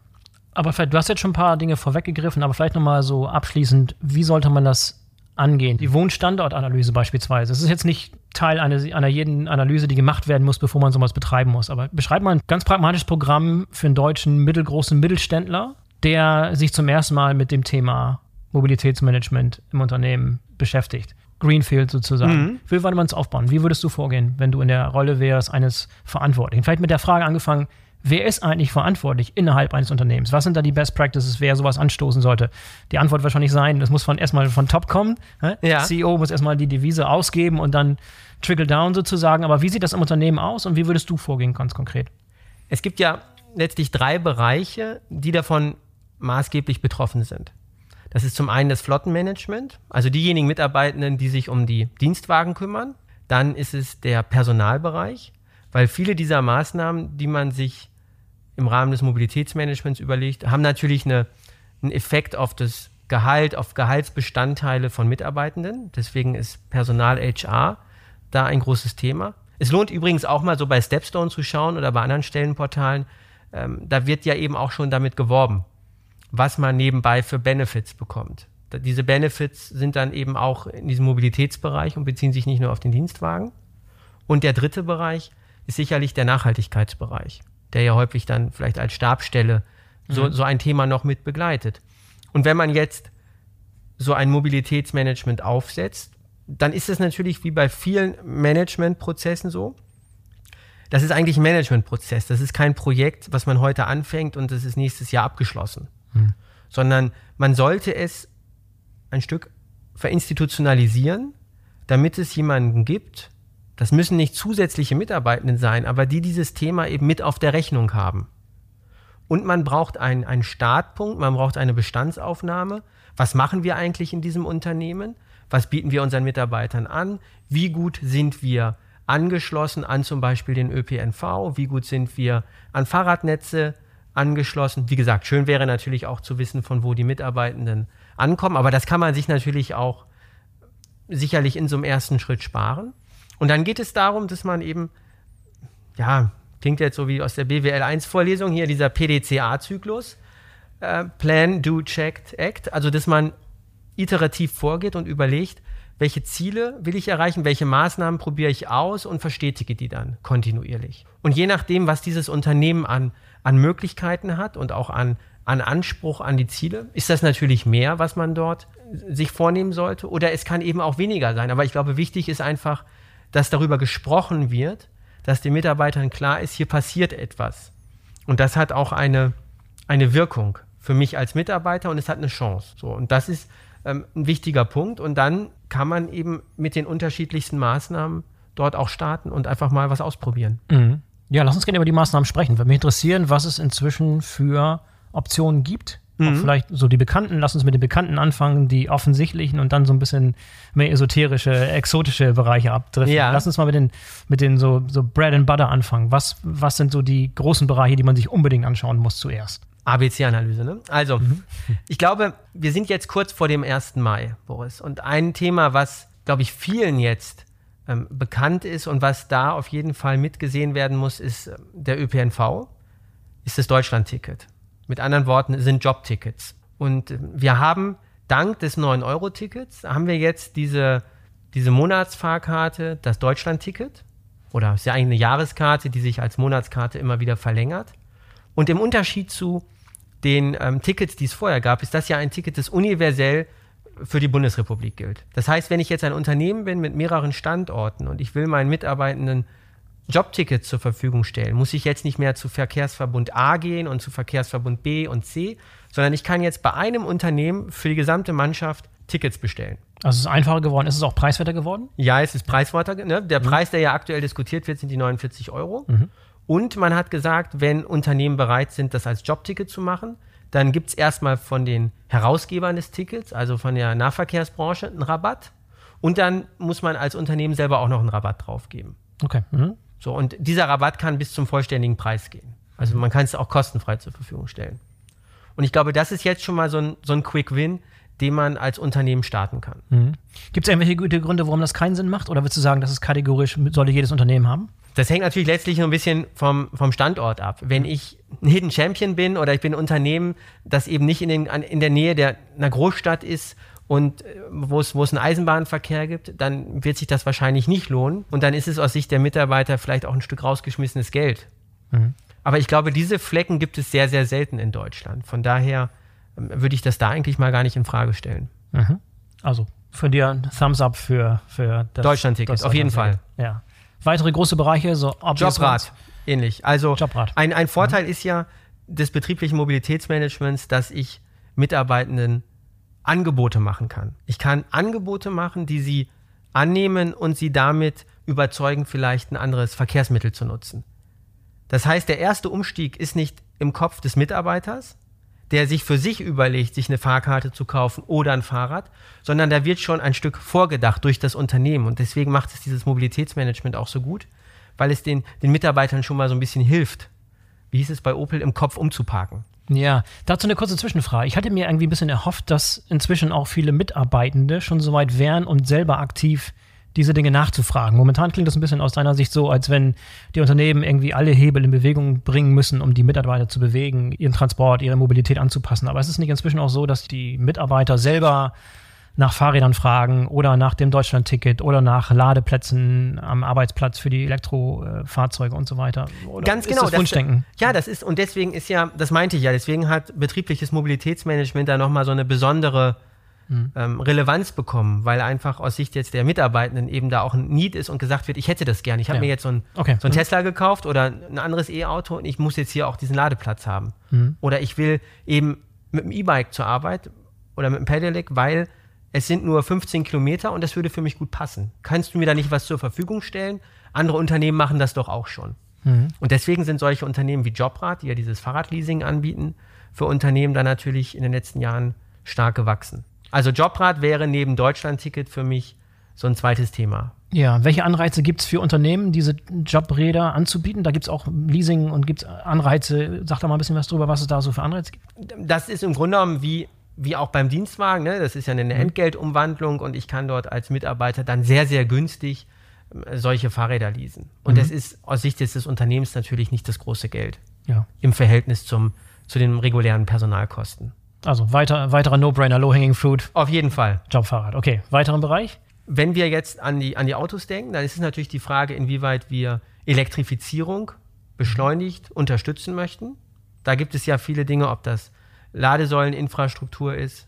Aber vielleicht, du hast jetzt schon ein paar Dinge vorweggegriffen, aber vielleicht nochmal so abschließend, wie sollte man das angehen? Die Wohnstandortanalyse beispielsweise. Das ist jetzt nicht Teil einer, einer jeden Analyse, die gemacht werden muss, bevor man sowas betreiben muss. Aber beschreibt mal ein ganz pragmatisches Programm für einen deutschen mittelgroßen Mittelständler, der sich zum ersten Mal mit dem Thema Mobilitätsmanagement im Unternehmen beschäftigt. Greenfield sozusagen. Mhm. Wie würde man es aufbauen? Wie würdest du vorgehen, wenn du in der Rolle wärst eines Verantwortlichen? Vielleicht mit der Frage angefangen, wer ist eigentlich verantwortlich innerhalb eines Unternehmens? Was sind da die Best Practices, wer sowas anstoßen sollte? Die Antwort wahrscheinlich sein, das muss von erstmal von top kommen. Ja. CEO muss erstmal die Devise ausgeben und dann trickle down sozusagen. Aber wie sieht das im Unternehmen aus und wie würdest du vorgehen, ganz konkret? Es gibt ja letztlich drei Bereiche, die davon maßgeblich betroffen sind. Das ist zum einen das Flottenmanagement, also diejenigen Mitarbeitenden, die sich um die Dienstwagen kümmern. Dann ist es der Personalbereich, weil viele dieser Maßnahmen, die man sich im Rahmen des Mobilitätsmanagements überlegt, haben natürlich eine, einen Effekt auf das Gehalt, auf Gehaltsbestandteile von Mitarbeitenden. Deswegen ist Personal HR da ein großes Thema. Es lohnt übrigens auch mal so bei Stepstone zu schauen oder bei anderen Stellenportalen. Ähm, da wird ja eben auch schon damit geworben was man nebenbei für Benefits bekommt. Diese Benefits sind dann eben auch in diesem Mobilitätsbereich und beziehen sich nicht nur auf den Dienstwagen. Und der dritte Bereich ist sicherlich der Nachhaltigkeitsbereich, der ja häufig dann vielleicht als Stabstelle so, mhm. so ein Thema noch mit begleitet. Und wenn man jetzt so ein Mobilitätsmanagement aufsetzt, dann ist es natürlich wie bei vielen Managementprozessen so. Das ist eigentlich ein Managementprozess. Das ist kein Projekt, was man heute anfängt und das ist nächstes Jahr abgeschlossen hm. sondern man sollte es ein Stück verinstitutionalisieren, damit es jemanden gibt, das müssen nicht zusätzliche Mitarbeitenden sein, aber die dieses Thema eben mit auf der Rechnung haben. Und man braucht einen, einen Startpunkt, man braucht eine Bestandsaufnahme. Was machen wir eigentlich in diesem Unternehmen? Was bieten wir unseren Mitarbeitern an? Wie gut sind wir angeschlossen an zum Beispiel den ÖPNV? Wie gut sind wir an Fahrradnetze angeschlossen. Wie gesagt, schön wäre natürlich auch zu wissen, von wo die Mitarbeitenden ankommen, aber das kann man sich natürlich auch sicherlich in so einem ersten Schritt sparen. Und dann geht es darum, dass man eben, ja, klingt jetzt so wie aus der BWL 1 Vorlesung hier, dieser PDCA-Zyklus, äh, Plan, Do, Check, Act, also dass man iterativ vorgeht und überlegt, welche Ziele will ich erreichen, welche Maßnahmen probiere ich aus und verstetige die dann kontinuierlich. Und je nachdem, was dieses Unternehmen an an Möglichkeiten hat und auch an, an Anspruch an die Ziele, ist das natürlich mehr, was man dort sich vornehmen sollte. Oder es kann eben auch weniger sein. Aber ich glaube, wichtig ist einfach, dass darüber gesprochen wird, dass den Mitarbeitern klar ist, hier passiert etwas. Und das hat auch eine, eine Wirkung für mich als Mitarbeiter und es hat eine Chance. So, und das ist ähm, ein wichtiger Punkt. Und dann kann man eben mit den unterschiedlichsten Maßnahmen dort auch starten und einfach mal was ausprobieren. Mhm. Ja, lass uns gerne über die Maßnahmen sprechen. Würde mich interessieren, was es inzwischen für Optionen gibt. Mhm. vielleicht so die bekannten, lass uns mit den bekannten anfangen, die offensichtlichen und dann so ein bisschen mehr esoterische, exotische Bereiche abdriften. Ja. Lass uns mal mit den, mit den so, so Bread and Butter anfangen. Was, was sind so die großen Bereiche, die man sich unbedingt anschauen muss zuerst? ABC-Analyse, ne? Also, mhm. ich glaube, wir sind jetzt kurz vor dem 1. Mai, Boris. Und ein Thema, was, glaube ich, vielen jetzt ähm, bekannt ist und was da auf jeden Fall mitgesehen werden muss, ist ähm, der ÖPNV, ist das Deutschlandticket. Mit anderen Worten sind Jobtickets. Und ähm, wir haben dank des 9-Euro-Tickets, haben wir jetzt diese, diese Monatsfahrkarte, das Deutschlandticket. Oder ist ja eigentlich eine Jahreskarte, die sich als Monatskarte immer wieder verlängert. Und im Unterschied zu den ähm, Tickets, die es vorher gab, ist das ja ein Ticket, das universell für die Bundesrepublik gilt. Das heißt, wenn ich jetzt ein Unternehmen bin mit mehreren Standorten und ich will meinen Mitarbeitenden Jobtickets zur Verfügung stellen, muss ich jetzt nicht mehr zu Verkehrsverbund A gehen und zu Verkehrsverbund B und C, sondern ich kann jetzt bei einem Unternehmen für die gesamte Mannschaft Tickets bestellen. Also es ist einfacher geworden. Ist es auch preiswerter geworden? Ja, es ist preiswerter. Ne? Der mhm. Preis, der ja aktuell diskutiert wird, sind die 49 Euro. Mhm. Und man hat gesagt, wenn Unternehmen bereit sind, das als Jobticket zu machen, dann gibt es erstmal von den Herausgebern des Tickets, also von der Nahverkehrsbranche, einen Rabatt. Und dann muss man als Unternehmen selber auch noch einen Rabatt draufgeben. Okay. Mhm. So, und dieser Rabatt kann bis zum vollständigen Preis gehen. Also man kann es auch kostenfrei zur Verfügung stellen. Und ich glaube, das ist jetzt schon mal so ein, so ein Quick Win, den man als Unternehmen starten kann. Mhm. Gibt es irgendwelche gute Gründe, warum das keinen Sinn macht? Oder würdest du sagen, dass es kategorisch sollte jedes Unternehmen haben? Das hängt natürlich letztlich nur ein bisschen vom, vom Standort ab. Wenn ich ein Hidden Champion bin oder ich bin ein Unternehmen, das eben nicht in, den, in der Nähe der, einer Großstadt ist und äh, wo es, wo es einen Eisenbahnverkehr gibt, dann wird sich das wahrscheinlich nicht lohnen. Und dann ist es aus Sicht der Mitarbeiter vielleicht auch ein Stück rausgeschmissenes Geld. Mhm. Aber ich glaube, diese Flecken gibt es sehr, sehr selten in Deutschland. Von daher ähm, würde ich das da eigentlich mal gar nicht in Frage stellen. Mhm. Also Von dir ein Thumbs up für, für das Deutschland-Ticket, auf jeden Fall. Ja. Weitere große Bereiche, so Jobrad, ähnlich. Also Jobrad. Ein, ein Vorteil mhm. ist ja des betrieblichen Mobilitätsmanagements, dass ich Mitarbeitenden Angebote machen kann. Ich kann Angebote machen, die sie annehmen und sie damit überzeugen, vielleicht ein anderes Verkehrsmittel zu nutzen. Das heißt, der erste Umstieg ist nicht im Kopf des Mitarbeiters, der sich für sich überlegt, sich eine Fahrkarte zu kaufen oder ein Fahrrad, sondern da wird schon ein Stück vorgedacht durch das Unternehmen. Und deswegen macht es dieses Mobilitätsmanagement auch so gut, weil es den, den Mitarbeitern schon mal so ein bisschen hilft, wie hieß es bei Opel, im Kopf umzuparken. Ja, dazu eine kurze Zwischenfrage. Ich hatte mir irgendwie ein bisschen erhofft, dass inzwischen auch viele Mitarbeitende schon so weit wären und selber aktiv diese Dinge nachzufragen. Momentan klingt das ein bisschen aus deiner Sicht so, als wenn die Unternehmen irgendwie alle Hebel in Bewegung bringen müssen, um die Mitarbeiter zu bewegen, ihren Transport, ihre Mobilität anzupassen. Aber es ist nicht inzwischen auch so, dass die Mitarbeiter selber nach Fahrrädern fragen oder nach dem Deutschland-Ticket oder nach Ladeplätzen am Arbeitsplatz für die Elektrofahrzeuge und so weiter. Oder Ganz genau. Das Wunschdenken? Das, ja, das ist, und deswegen ist ja, das meinte ich ja, deswegen hat betriebliches Mobilitätsmanagement da nochmal so eine besondere mhm. ähm, Relevanz bekommen, weil einfach aus Sicht jetzt der Mitarbeitenden eben da auch ein Need ist und gesagt wird, ich hätte das gerne. Ich habe ja. mir jetzt so ein, okay. so ein mhm. Tesla gekauft oder ein anderes E-Auto und ich muss jetzt hier auch diesen Ladeplatz haben. Mhm. Oder ich will eben mit dem E-Bike zur Arbeit oder mit dem Pedelec, weil es sind nur 15 Kilometer und das würde für mich gut passen. Kannst du mir da nicht was zur Verfügung stellen? Andere Unternehmen machen das doch auch schon. Mhm. Und deswegen sind solche Unternehmen wie Jobrad, die ja dieses Fahrradleasing anbieten, für Unternehmen da natürlich in den letzten Jahren stark gewachsen. Also Jobrad wäre neben Deutschland-Ticket für mich so ein zweites Thema. Ja, welche Anreize gibt es für Unternehmen, diese Jobräder anzubieten? Da gibt es auch Leasing und gibt es Anreize. Sag da mal ein bisschen was drüber, was es da so für Anreize gibt. Das ist im Grunde genommen wie, wie auch beim Dienstwagen. Ne? Das ist ja eine mhm. Entgeltumwandlung und ich kann dort als Mitarbeiter dann sehr, sehr günstig äh, solche Fahrräder leasen. Und mhm. das ist aus Sicht des Unternehmens natürlich nicht das große Geld ja. im Verhältnis zum, zu den regulären Personalkosten. Also weiter, weiterer No-Brainer, Low-Hanging Fruit. Auf jeden Fall. Jobfahrrad. Okay, weiteren Bereich? Wenn wir jetzt an die, an die Autos denken, dann ist es natürlich die Frage, inwieweit wir Elektrifizierung beschleunigt unterstützen möchten. Da gibt es ja viele Dinge, ob das Ladesäuleninfrastruktur ist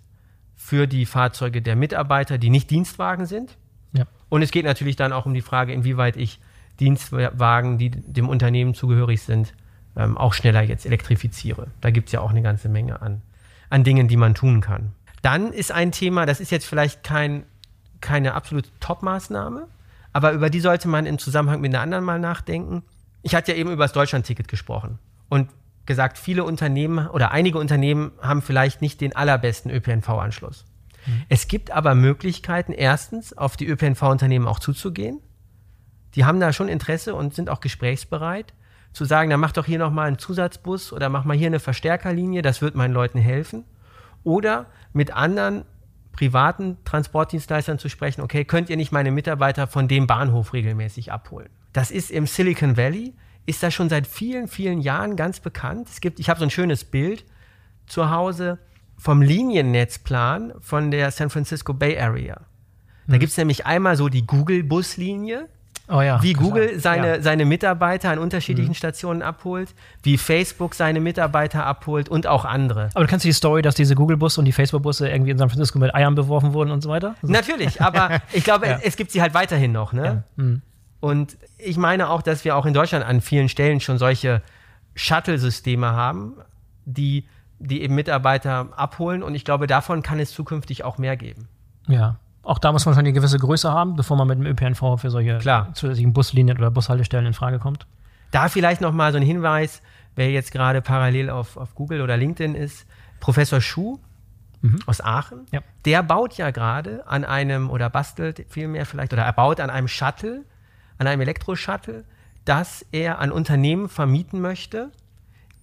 für die Fahrzeuge der Mitarbeiter, die nicht Dienstwagen sind. Ja. Und es geht natürlich dann auch um die Frage, inwieweit ich Dienstwagen, die dem Unternehmen zugehörig sind, ähm, auch schneller jetzt elektrifiziere. Da gibt es ja auch eine ganze Menge an an Dingen, die man tun kann. Dann ist ein Thema, das ist jetzt vielleicht kein, keine absolute Top-Maßnahme, aber über die sollte man im Zusammenhang mit einer anderen mal nachdenken. Ich hatte ja eben über das Deutschland-Ticket gesprochen und gesagt, viele Unternehmen oder einige Unternehmen haben vielleicht nicht den allerbesten ÖPNV-Anschluss. Mhm. Es gibt aber Möglichkeiten, erstens auf die ÖPNV-Unternehmen auch zuzugehen. Die haben da schon Interesse und sind auch gesprächsbereit zu sagen, dann mach doch hier nochmal einen Zusatzbus oder mach mal hier eine Verstärkerlinie, das wird meinen Leuten helfen. Oder mit anderen privaten Transportdienstleistern zu sprechen, okay, könnt ihr nicht meine Mitarbeiter von dem Bahnhof regelmäßig abholen? Das ist im Silicon Valley, ist das schon seit vielen, vielen Jahren ganz bekannt. Es gibt, ich habe so ein schönes Bild zu Hause vom Liniennetzplan von der San Francisco Bay Area. Da mhm. gibt es nämlich einmal so die Google-Buslinie, Oh ja, wie Google klar. seine, ja. seine Mitarbeiter an unterschiedlichen mhm. Stationen abholt, wie Facebook seine Mitarbeiter abholt und auch andere. Aber du kennst die Story, dass diese Google-Busse und die Facebook-Busse irgendwie in San Francisco mit Eiern beworfen wurden und so weiter? Also Natürlich, aber ich glaube, ja. es gibt sie halt weiterhin noch. Ne? Mhm. Und ich meine auch, dass wir auch in Deutschland an vielen Stellen schon solche Shuttle-Systeme haben, die, die eben Mitarbeiter abholen. Und ich glaube, davon kann es zukünftig auch mehr geben. Ja. Auch da muss man schon eine gewisse Größe haben, bevor man mit dem ÖPNV für solche Klar. zusätzlichen Buslinien oder Bushaltestellen in Frage kommt. Da vielleicht noch mal so ein Hinweis, wer jetzt gerade parallel auf, auf Google oder LinkedIn ist, Professor Schuh mhm. aus Aachen, ja. der baut ja gerade an einem, oder bastelt vielmehr vielleicht, oder er baut an einem Shuttle, an einem Elektroshuttle, das er an Unternehmen vermieten möchte,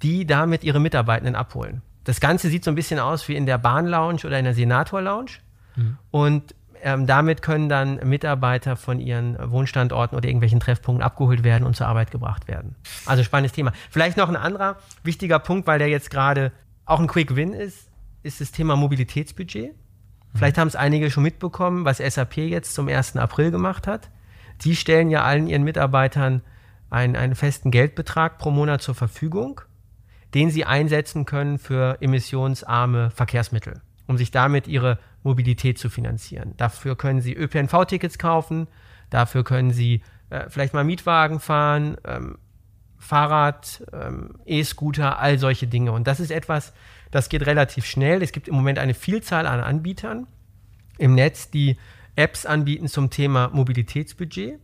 die damit ihre Mitarbeitenden abholen. Das Ganze sieht so ein bisschen aus wie in der Bahn-Lounge oder in der Senator-Lounge. Mhm. Und ähm, damit können dann Mitarbeiter von ihren Wohnstandorten oder irgendwelchen Treffpunkten abgeholt werden und zur Arbeit gebracht werden. Also spannendes Thema. Vielleicht noch ein anderer wichtiger Punkt, weil der jetzt gerade auch ein Quick Win ist, ist das Thema Mobilitätsbudget. Vielleicht haben es einige schon mitbekommen, was SAP jetzt zum 1. April gemacht hat. Die stellen ja allen ihren Mitarbeitern einen, einen festen Geldbetrag pro Monat zur Verfügung, den sie einsetzen können für emissionsarme Verkehrsmittel, um sich damit ihre Mobilität zu finanzieren. Dafür können Sie ÖPNV-Tickets kaufen, dafür können Sie äh, vielleicht mal Mietwagen fahren, ähm, Fahrrad, ähm, E-Scooter, all solche Dinge. Und das ist etwas, das geht relativ schnell. Es gibt im Moment eine Vielzahl an Anbietern im Netz, die Apps anbieten zum Thema Mobilitätsbudget.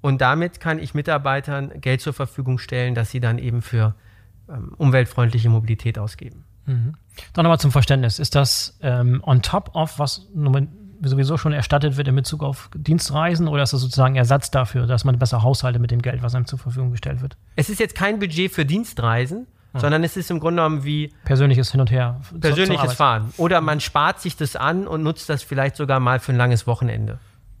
Und damit kann ich Mitarbeitern Geld zur Verfügung stellen, dass sie dann eben für ähm, umweltfreundliche Mobilität ausgeben. Mhm. Dann nochmal zum Verständnis. Ist das ähm, on top of, was sowieso schon erstattet wird in Bezug auf Dienstreisen oder ist das sozusagen Ersatz dafür, dass man besser haushaltet mit dem Geld, was einem zur Verfügung gestellt wird? Es ist jetzt kein Budget für Dienstreisen, ja. sondern es ist im Grunde genommen wie persönliches Hin und Her. Persönliches Fahren. Oder man spart sich das an und nutzt das vielleicht sogar mal für ein langes Wochenende.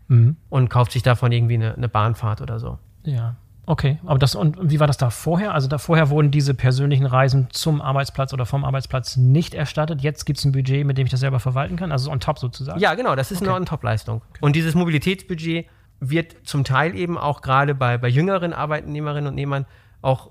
Mhm. Und kauft sich davon irgendwie eine, eine Bahnfahrt oder so. Ja. Okay, aber das und wie war das da vorher? Also da vorher wurden diese persönlichen Reisen zum Arbeitsplatz oder vom Arbeitsplatz nicht erstattet. Jetzt gibt es ein Budget, mit dem ich das selber verwalten kann, also on top sozusagen. Ja, genau, das ist okay. eine on-top-Leistung. Okay. Und dieses Mobilitätsbudget wird zum Teil eben auch gerade bei, bei jüngeren Arbeitnehmerinnen und Nehmern auch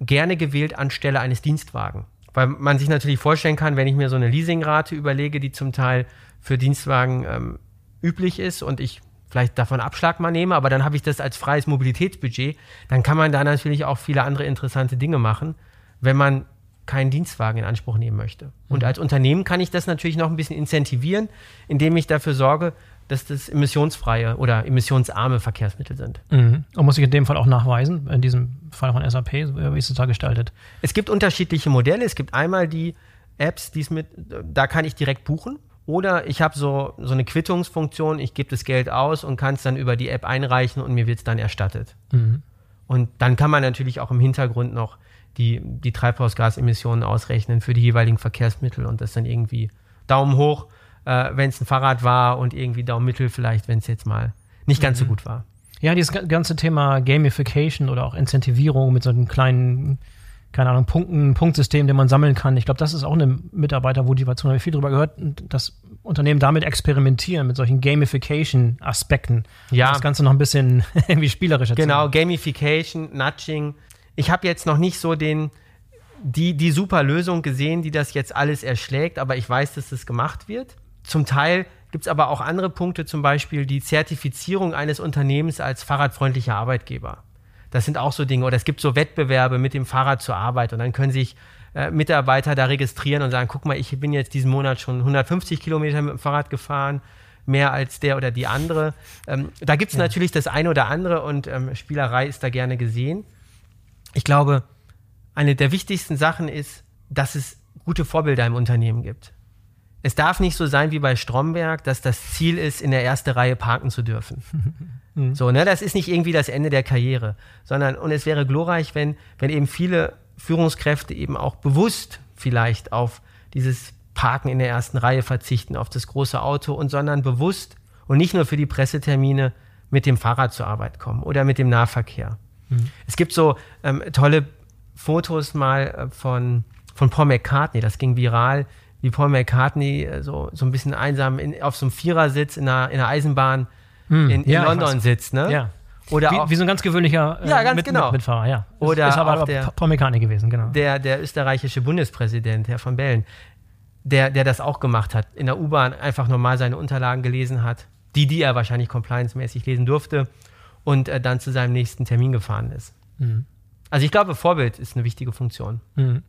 gerne gewählt anstelle eines Dienstwagen. Weil man sich natürlich vorstellen kann, wenn ich mir so eine Leasingrate überlege, die zum Teil für Dienstwagen ähm, üblich ist und ich vielleicht davon Abschlag mal nehme, aber dann habe ich das als freies Mobilitätsbudget, dann kann man da natürlich auch viele andere interessante Dinge machen, wenn man keinen Dienstwagen in Anspruch nehmen möchte. Und mhm. als Unternehmen kann ich das natürlich noch ein bisschen incentivieren, indem ich dafür sorge, dass das emissionsfreie oder emissionsarme Verkehrsmittel sind. Mhm. Und muss ich in dem Fall auch nachweisen, in diesem Fall von SAP, wie ist es da gestaltet? Es gibt unterschiedliche Modelle. Es gibt einmal die Apps, die es mit, da kann ich direkt buchen. Oder ich habe so, so eine Quittungsfunktion, ich gebe das Geld aus und kann es dann über die App einreichen und mir wird es dann erstattet. Mhm. Und dann kann man natürlich auch im Hintergrund noch die, die Treibhausgasemissionen ausrechnen für die jeweiligen Verkehrsmittel und das dann irgendwie Daumen hoch, äh, wenn es ein Fahrrad war und irgendwie Daumen mittel vielleicht, wenn es jetzt mal nicht ganz mhm. so gut war. Ja, dieses ganze Thema Gamification oder auch Incentivierung mit so einem kleinen keine Ahnung, Punkten, Punktsystem, den man sammeln kann. Ich glaube, das ist auch eine Mitarbeitermotivation. Da habe ich viel drüber gehört, dass Unternehmen damit experimentieren, mit solchen Gamification-Aspekten. Ja. Das Ganze noch ein bisschen irgendwie spielerischer Genau, Gamification, Nudging. Ich habe jetzt noch nicht so den, die, die super Lösung gesehen, die das jetzt alles erschlägt, aber ich weiß, dass das gemacht wird. Zum Teil gibt es aber auch andere Punkte, zum Beispiel die Zertifizierung eines Unternehmens als fahrradfreundlicher Arbeitgeber. Das sind auch so Dinge. Oder es gibt so Wettbewerbe mit dem Fahrrad zur Arbeit und dann können sich äh, Mitarbeiter da registrieren und sagen, guck mal, ich bin jetzt diesen Monat schon 150 Kilometer mit dem Fahrrad gefahren, mehr als der oder die andere. Ähm, da gibt es ja. natürlich das eine oder andere und ähm, Spielerei ist da gerne gesehen. Ich glaube, eine der wichtigsten Sachen ist, dass es gute Vorbilder im Unternehmen gibt. Es darf nicht so sein wie bei Stromberg, dass das Ziel ist, in der ersten Reihe parken zu dürfen. Mhm. So, ne, das ist nicht irgendwie das Ende der Karriere, sondern und es wäre glorreich, wenn, wenn eben viele Führungskräfte eben auch bewusst vielleicht auf dieses Parken in der ersten Reihe verzichten, auf das große Auto und sondern bewusst und nicht nur für die Pressetermine mit dem Fahrrad zur Arbeit kommen oder mit dem Nahverkehr. Mhm. Es gibt so ähm, tolle Fotos mal äh, von, von Paul McCartney, das ging viral, wie Paul McCartney äh, so, so ein bisschen einsam in, auf so einem Vierersitz in einer, in einer Eisenbahn hm, in, in ja, London sitzt, ne? Ja. Oder wie, auch, wie so ein ganz gewöhnlicher äh, ja, ganz mit, genau. mit, Mitfahrer, ja. Oder ist aber auch der, Paul McCartney gewesen, genau. Der, der österreichische Bundespräsident, Herr von Bellen, der, der das auch gemacht hat, in der U-Bahn einfach normal seine Unterlagen gelesen hat, die, die er wahrscheinlich compliance-mäßig lesen durfte und äh, dann zu seinem nächsten Termin gefahren ist. Mhm. Also ich glaube, Vorbild ist eine wichtige Funktion. Mhm.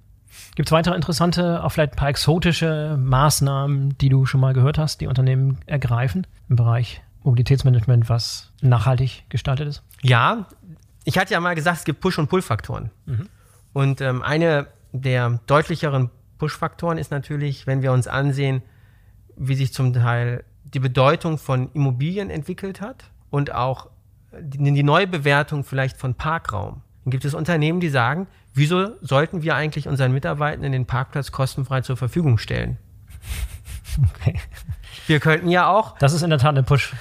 Gibt es weitere interessante, auch vielleicht ein paar exotische Maßnahmen, die du schon mal gehört hast, die Unternehmen ergreifen im Bereich Mobilitätsmanagement, was nachhaltig gestaltet ist? Ja, ich hatte ja mal gesagt, es gibt Push- und Pull-Faktoren. Mhm. Und ähm, eine der deutlicheren Push-Faktoren ist natürlich, wenn wir uns ansehen, wie sich zum Teil die Bedeutung von Immobilien entwickelt hat und auch die, die neue Bewertung vielleicht von Parkraum. Dann gibt es Unternehmen, die sagen, wieso sollten wir eigentlich unseren Mitarbeitenden den Parkplatz kostenfrei zur Verfügung stellen? Okay. Wir könnten ja auch. Das ist in der Tat eine Push.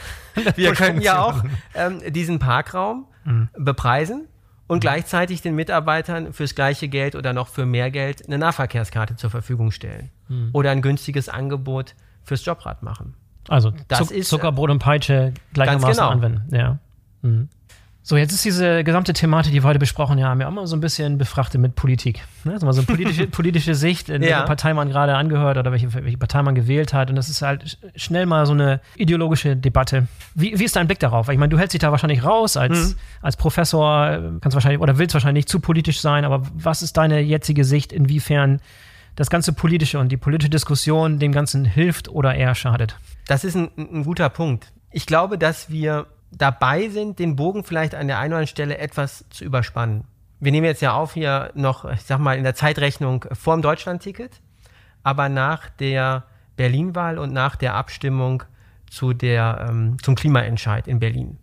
wir Push könnten ja auch ähm, diesen Parkraum mhm. bepreisen und mhm. gleichzeitig den Mitarbeitern fürs gleiche Geld oder noch für mehr Geld eine Nahverkehrskarte zur Verfügung stellen. Mhm. Oder ein günstiges Angebot fürs Jobrad machen. Also das Zuck ist, Zuckerbrot und Peitsche gleichermaßen genau. anwenden. Ja. So, jetzt ist diese gesamte Thematik, die wir heute besprochen haben, ja immer so ein bisschen befrachtet mit Politik. Ne? Also mal so eine politische, politische Sicht, in ja. welche Partei man gerade angehört oder welche, welche Partei man gewählt hat. Und das ist halt schnell mal so eine ideologische Debatte. Wie, wie ist dein Blick darauf? Ich meine, du hältst dich da wahrscheinlich raus als, mhm. als Professor, kannst wahrscheinlich oder willst wahrscheinlich nicht zu politisch sein, aber was ist deine jetzige Sicht, inwiefern das ganze politische und die politische Diskussion dem Ganzen hilft oder eher schadet? Das ist ein, ein guter Punkt. Ich glaube, dass wir dabei sind, den Bogen vielleicht an der einen oder anderen Stelle etwas zu überspannen. Wir nehmen jetzt ja auf hier noch, ich sag mal, in der Zeitrechnung vor dem Deutschlandticket, aber nach der Berlin-Wahl und nach der Abstimmung zu der, ähm, zum Klimaentscheid in Berlin.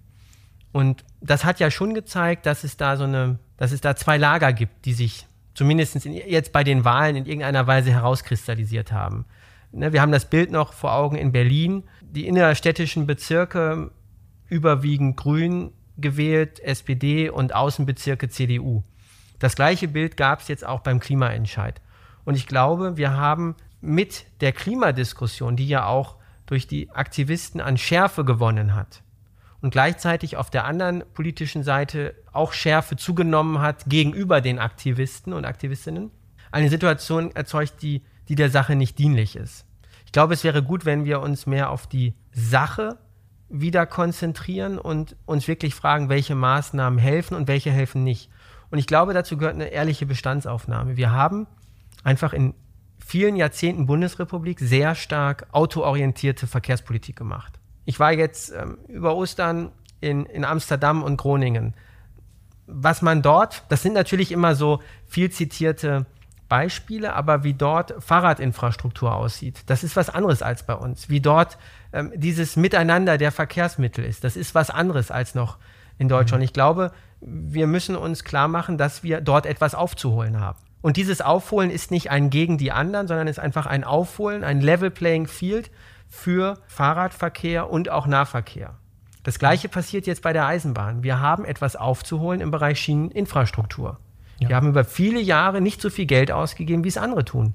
Und das hat ja schon gezeigt, dass es da so eine, dass es da zwei Lager gibt, die sich zumindest jetzt bei den Wahlen in irgendeiner Weise herauskristallisiert haben. Ne, wir haben das Bild noch vor Augen in Berlin. Die innerstädtischen Bezirke überwiegend Grün gewählt, SPD und Außenbezirke CDU. Das gleiche Bild gab es jetzt auch beim Klimaentscheid. Und ich glaube, wir haben mit der Klimadiskussion, die ja auch durch die Aktivisten an Schärfe gewonnen hat und gleichzeitig auf der anderen politischen Seite auch Schärfe zugenommen hat gegenüber den Aktivisten und Aktivistinnen, eine Situation erzeugt, die, die der Sache nicht dienlich ist. Ich glaube, es wäre gut, wenn wir uns mehr auf die Sache wieder konzentrieren und uns wirklich fragen, welche Maßnahmen helfen und welche helfen nicht. Und ich glaube, dazu gehört eine ehrliche Bestandsaufnahme. Wir haben einfach in vielen Jahrzehnten Bundesrepublik sehr stark autoorientierte Verkehrspolitik gemacht. Ich war jetzt ähm, über Ostern in, in Amsterdam und Groningen. Was man dort, das sind natürlich immer so viel zitierte Beispiele, aber wie dort Fahrradinfrastruktur aussieht, das ist was anderes als bei uns. Wie dort ähm, dieses Miteinander der Verkehrsmittel ist, das ist was anderes als noch in Deutschland. Mhm. Ich glaube, wir müssen uns klar machen, dass wir dort etwas aufzuholen haben. Und dieses Aufholen ist nicht ein gegen die anderen, sondern ist einfach ein Aufholen, ein Level Playing Field für Fahrradverkehr und auch Nahverkehr. Das gleiche passiert jetzt bei der Eisenbahn. Wir haben etwas aufzuholen im Bereich Schieneninfrastruktur. Ja. Wir haben über viele Jahre nicht so viel Geld ausgegeben, wie es andere tun.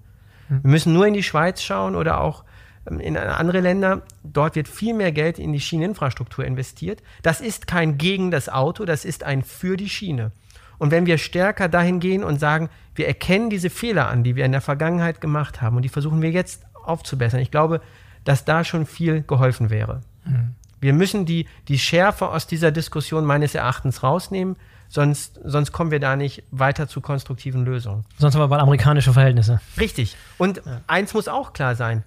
Mhm. Wir müssen nur in die Schweiz schauen oder auch in andere Länder. Dort wird viel mehr Geld in die Schieneninfrastruktur investiert. Das ist kein gegen das Auto, das ist ein für die Schiene. Und wenn wir stärker dahin gehen und sagen, wir erkennen diese Fehler an, die wir in der Vergangenheit gemacht haben und die versuchen wir jetzt aufzubessern, ich glaube, dass da schon viel geholfen wäre. Mhm. Wir müssen die, die Schärfe aus dieser Diskussion meines Erachtens rausnehmen. Sonst, sonst kommen wir da nicht weiter zu konstruktiven Lösungen. Sonst haben wir bald amerikanische Verhältnisse. Richtig. Und ja. eins muss auch klar sein.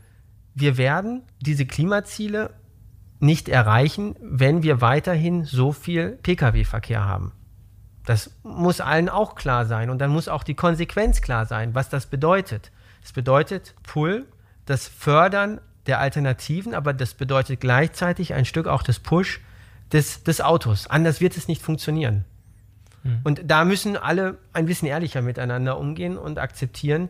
Wir werden diese Klimaziele nicht erreichen, wenn wir weiterhin so viel Pkw-Verkehr haben. Das muss allen auch klar sein. Und dann muss auch die Konsequenz klar sein, was das bedeutet. Es bedeutet Pull, das Fördern der Alternativen, aber das bedeutet gleichzeitig ein Stück auch das Push des, des Autos. Anders wird es nicht funktionieren. Mhm. Und da müssen alle ein bisschen ehrlicher miteinander umgehen und akzeptieren,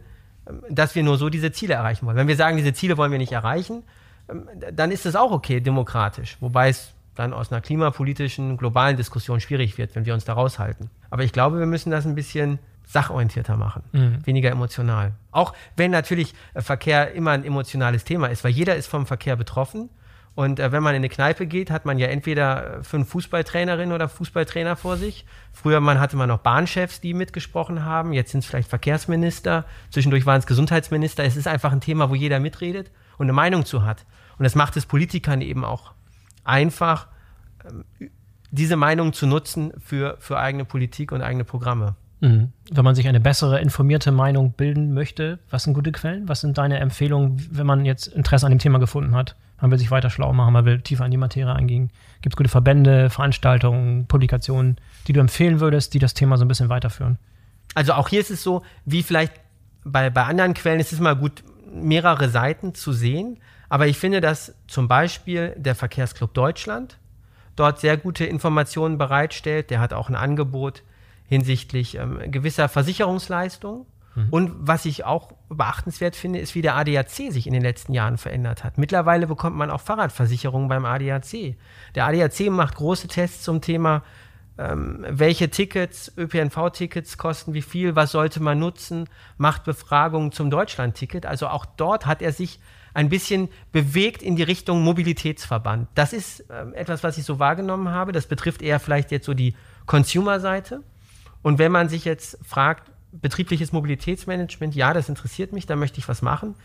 dass wir nur so diese Ziele erreichen wollen. Wenn wir sagen, diese Ziele wollen wir nicht erreichen, ähm, dann ist das auch okay, demokratisch. Wobei es dann aus einer klimapolitischen, globalen Diskussion schwierig wird, wenn wir uns da raushalten. Aber ich glaube, wir müssen das ein bisschen sachorientierter machen, mhm. weniger emotional. Auch wenn natürlich äh, Verkehr immer ein emotionales Thema ist, weil jeder ist vom Verkehr betroffen und äh, wenn man in eine Kneipe geht, hat man ja entweder äh, fünf Fußballtrainerinnen oder Fußballtrainer vor sich. Früher man hatte man noch Bahnchefs, die mitgesprochen haben. Jetzt sind es vielleicht Verkehrsminister. Zwischendurch waren es Gesundheitsminister. Es ist einfach ein Thema, wo jeder mitredet und eine Meinung zu hat. Und das macht es Politikern eben auch einfach, ähm, diese Meinung zu nutzen für, für eigene Politik und eigene Programme. Mhm. Wenn man sich eine bessere, informierte Meinung bilden möchte, was sind gute Quellen? Was sind deine Empfehlungen, wenn man jetzt Interesse an dem Thema gefunden hat? Man will sich weiter schlau machen, man will tiefer in die Materie eingehen. Gibt es gute Verbände, Veranstaltungen, Publikationen, die du empfehlen würdest, die das Thema so ein bisschen weiterführen? Also auch hier ist es so, wie vielleicht bei, bei anderen Quellen ist es mal gut, mehrere Seiten zu sehen. Aber ich finde, dass zum Beispiel der Verkehrsclub Deutschland dort sehr gute Informationen bereitstellt. Der hat auch ein Angebot hinsichtlich ähm, gewisser Versicherungsleistungen. Mhm. Und was ich auch beachtenswert finde, ist, wie der ADAC sich in den letzten Jahren verändert hat. Mittlerweile bekommt man auch Fahrradversicherungen beim ADAC. Der ADAC macht große Tests zum Thema, ähm, welche Tickets, ÖPNV-Tickets kosten wie viel, was sollte man nutzen, macht Befragungen zum Deutschland-Ticket. Also auch dort hat er sich ein bisschen bewegt in die Richtung Mobilitätsverband. Das ist ähm, etwas, was ich so wahrgenommen habe. Das betrifft eher vielleicht jetzt so die Consumer-Seite. Und wenn man sich jetzt fragt, betriebliches Mobilitätsmanagement, ja, das interessiert mich, da möchte ich was machen,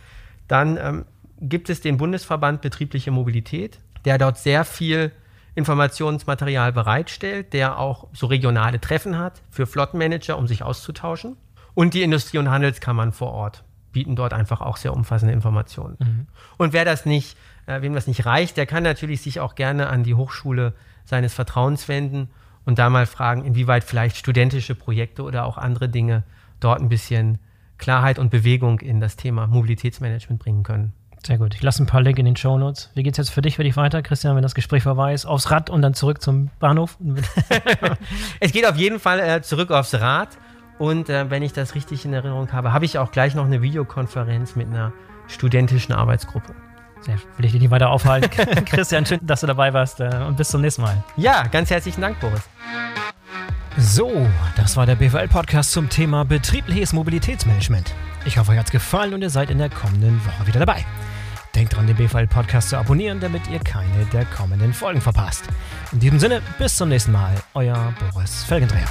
dann ähm, gibt es den Bundesverband Betriebliche Mobilität, der dort sehr viel Informationsmaterial bereitstellt, der auch so regionale Treffen hat für Flottenmanager, um sich auszutauschen. Und die Industrie- und Handelskammern vor Ort bieten dort einfach auch sehr umfassende Informationen. Mhm. Und wer das nicht, äh, wem das nicht reicht, der kann natürlich sich auch gerne an die Hochschule seines Vertrauens wenden und da mal fragen, inwieweit vielleicht studentische Projekte oder auch andere Dinge dort ein bisschen Klarheit und Bewegung in das Thema Mobilitätsmanagement bringen können. Sehr gut. Ich lasse ein paar Links in den Show Notes. Wie geht es jetzt für dich, für dich weiter, Christian, wenn das Gespräch vorbei ist? Aufs Rad und dann zurück zum Bahnhof? es geht auf jeden Fall äh, zurück aufs Rad. Und äh, wenn ich das richtig in Erinnerung habe, habe ich auch gleich noch eine Videokonferenz mit einer studentischen Arbeitsgruppe. Sehr, will ich dich nicht weiter aufhalten. Christian, schön, dass du dabei warst äh, und bis zum nächsten Mal. Ja, ganz herzlichen Dank, Boris. So, das war der BWL-Podcast zum Thema betriebliches Mobilitätsmanagement. Ich hoffe, euch hat es gefallen und ihr seid in der kommenden Woche wieder dabei. Denkt dran, den BVL-Podcast zu abonnieren, damit ihr keine der kommenden Folgen verpasst. In diesem Sinne, bis zum nächsten Mal. Euer Boris Felgendreher.